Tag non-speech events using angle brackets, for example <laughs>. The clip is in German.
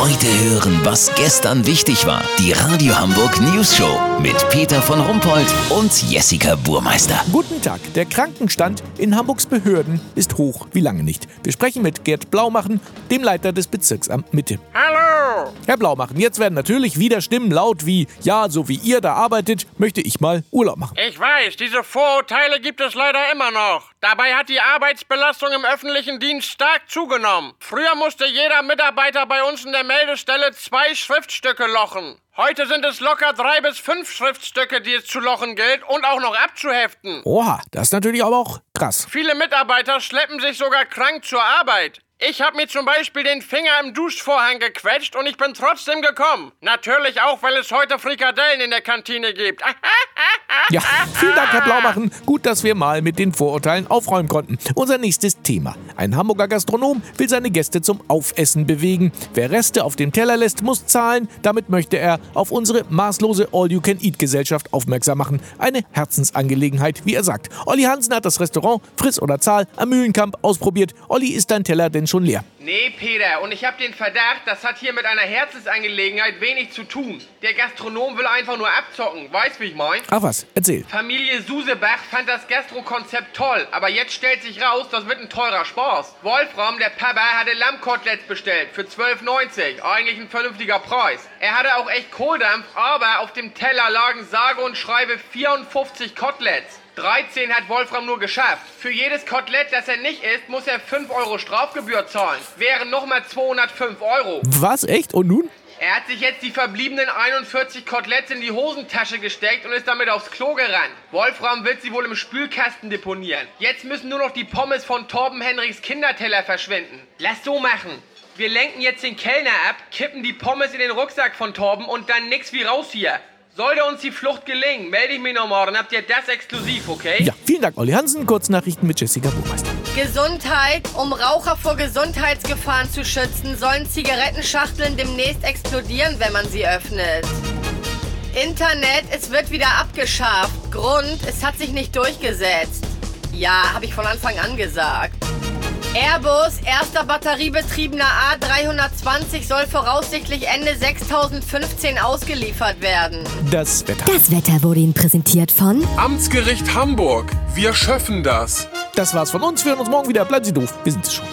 Heute hören, was gestern wichtig war. Die Radio Hamburg News Show mit Peter von Rumpold und Jessica Burmeister. Guten Tag. Der Krankenstand in Hamburgs Behörden ist hoch wie lange nicht. Wir sprechen mit Gerd Blaumachen, dem Leiter des Bezirksamt Mitte. Hallo! Herr Blaumachen, jetzt werden natürlich wieder Stimmen laut wie, ja, so wie ihr da arbeitet, möchte ich mal Urlaub machen. Ich weiß, diese Vorurteile gibt es leider immer noch. Dabei hat die Arbeitsbelastung im öffentlichen Dienst stark zugenommen. Früher musste jeder Mitarbeiter bei uns in der Meldestelle zwei Schriftstücke lochen. Heute sind es locker drei bis fünf Schriftstücke, die es zu lochen gilt und auch noch abzuheften. Oha, das ist natürlich aber auch krass. Viele Mitarbeiter schleppen sich sogar krank zur Arbeit. Ich habe mir zum Beispiel den Finger im Duschvorhang gequetscht und ich bin trotzdem gekommen. Natürlich auch, weil es heute Frikadellen in der Kantine gibt. <laughs> Ja, vielen Dank, Herr Blaumachen. Gut, dass wir mal mit den Vorurteilen aufräumen konnten. Unser nächstes Thema. Ein Hamburger Gastronom will seine Gäste zum Aufessen bewegen. Wer Reste auf dem Teller lässt, muss zahlen. Damit möchte er auf unsere maßlose All-You-Can-Eat-Gesellschaft aufmerksam machen. Eine Herzensangelegenheit, wie er sagt. Olli Hansen hat das Restaurant Friss oder Zahl am Mühlenkamp ausprobiert. Olli, ist dein Teller denn schon leer? Nee, Peter, und ich habe den Verdacht, das hat hier mit einer Herzensangelegenheit wenig zu tun. Der Gastronom will einfach nur abzocken. Weißt, wie ich mein? Ach was, erzähl. Familie Susebach fand das Gastro-Konzept toll, aber jetzt stellt sich raus, das wird ein teurer Spaß. Wolfram, der Papa, hatte Lammkoteletts bestellt für 12,90. Eigentlich ein vernünftiger Preis. Er hatte auch echt Kohldampf, aber auf dem Teller lagen sage und schreibe 54 Koteletts. 13 hat Wolfram nur geschafft. Für jedes Kotelett, das er nicht isst, muss er 5 Euro Strafgebühr zahlen. Wären nochmal 205 Euro. Was, echt? Und nun? Er hat sich jetzt die verbliebenen 41 Koteletts in die Hosentasche gesteckt und ist damit aufs Klo gerannt. Wolfram wird sie wohl im Spülkasten deponieren. Jetzt müssen nur noch die Pommes von Torben Henrichs Kinderteller verschwinden. Lass so machen. Wir lenken jetzt den Kellner ab, kippen die Pommes in den Rucksack von Torben und dann nix wie raus hier. Sollte uns die Flucht gelingen, melde ich mich nochmal, dann habt ihr das exklusiv, okay? Ja, vielen Dank, Olli Hansen. Kurznachrichten mit Jessica Burmeister. Gesundheit. Um Raucher vor Gesundheitsgefahren zu schützen, sollen Zigarettenschachteln demnächst explodieren, wenn man sie öffnet. Internet, es wird wieder abgeschafft. Grund, es hat sich nicht durchgesetzt. Ja, habe ich von Anfang an gesagt. Airbus, erster batteriebetriebener A320, soll voraussichtlich Ende 2015 ausgeliefert werden. Das Wetter. Das Wetter wurde Ihnen präsentiert von Amtsgericht Hamburg. Wir schöffen das. Das war's von uns. Wir hören uns morgen wieder. Bleiben Sie doof. Wir sind es schon.